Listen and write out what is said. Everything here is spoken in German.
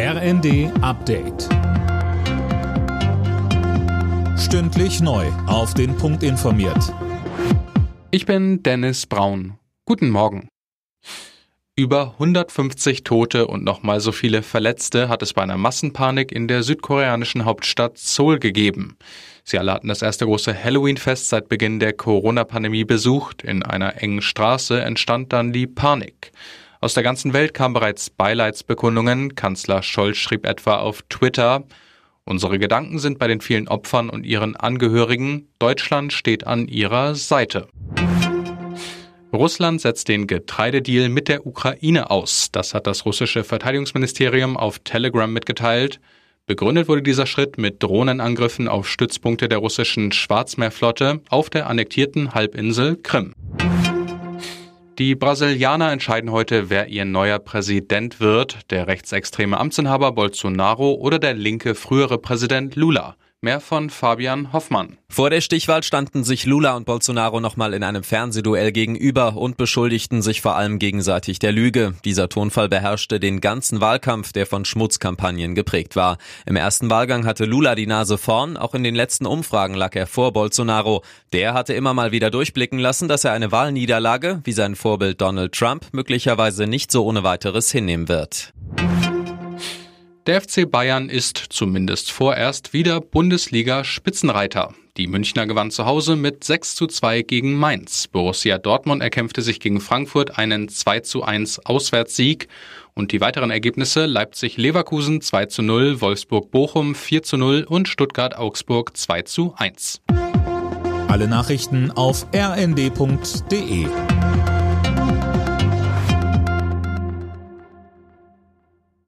RND Update. Stündlich neu. Auf den Punkt informiert. Ich bin Dennis Braun. Guten Morgen. Über 150 Tote und nochmal so viele Verletzte hat es bei einer Massenpanik in der südkoreanischen Hauptstadt Seoul gegeben. Sie alle hatten das erste große Halloween-Fest seit Beginn der Corona-Pandemie besucht. In einer engen Straße entstand dann die Panik. Aus der ganzen Welt kamen bereits Beileidsbekundungen. Kanzler Scholz schrieb etwa auf Twitter, Unsere Gedanken sind bei den vielen Opfern und ihren Angehörigen. Deutschland steht an ihrer Seite. Russland setzt den Getreidedeal mit der Ukraine aus. Das hat das russische Verteidigungsministerium auf Telegram mitgeteilt. Begründet wurde dieser Schritt mit Drohnenangriffen auf Stützpunkte der russischen Schwarzmeerflotte auf der annektierten Halbinsel Krim. Die Brasilianer entscheiden heute, wer ihr neuer Präsident wird, der rechtsextreme Amtsinhaber Bolsonaro oder der linke frühere Präsident Lula. Mehr von Fabian Hoffmann. Vor der Stichwahl standen sich Lula und Bolsonaro nochmal in einem Fernsehduell gegenüber und beschuldigten sich vor allem gegenseitig der Lüge. Dieser Tonfall beherrschte den ganzen Wahlkampf, der von Schmutzkampagnen geprägt war. Im ersten Wahlgang hatte Lula die Nase vorn, auch in den letzten Umfragen lag er vor Bolsonaro. Der hatte immer mal wieder durchblicken lassen, dass er eine Wahlniederlage, wie sein Vorbild Donald Trump, möglicherweise nicht so ohne weiteres hinnehmen wird. Der FC Bayern ist zumindest vorerst wieder Bundesliga-Spitzenreiter. Die Münchner gewann zu Hause mit 6 zu 2 gegen Mainz. Borussia Dortmund erkämpfte sich gegen Frankfurt einen 2 zu 1 Auswärtssieg. Und die weiteren Ergebnisse Leipzig-Leverkusen 2 zu 0, Wolfsburg-Bochum 4 zu 0 und Stuttgart-Augsburg 2 zu 1. Alle Nachrichten auf rnd.de